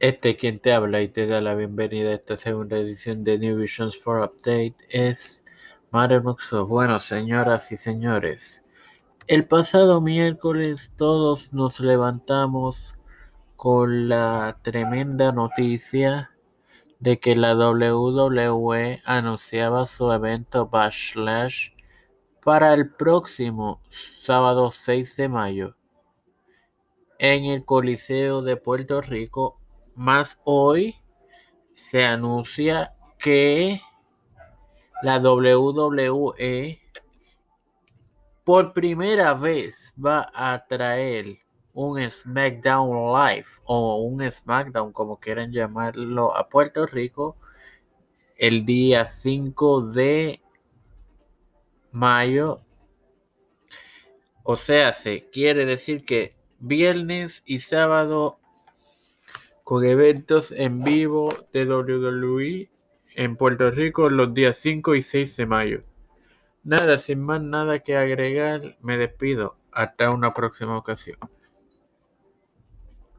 Este quien te habla y te da la bienvenida a esta segunda edición de New Visions for Update es Mario Muxo. Bueno, señoras y señores, el pasado miércoles todos nos levantamos con la tremenda noticia de que la WWE anunciaba su evento Backlash para el próximo sábado 6 de mayo en el Coliseo de Puerto Rico más hoy se anuncia que la WWE por primera vez va a traer un SmackDown Live o un SmackDown como quieran llamarlo a Puerto Rico el día 5 de mayo. O sea, se quiere decir que viernes y sábado con eventos en vivo de WWE en Puerto Rico los días 5 y 6 de mayo. Nada, sin más nada que agregar, me despido. Hasta una próxima ocasión.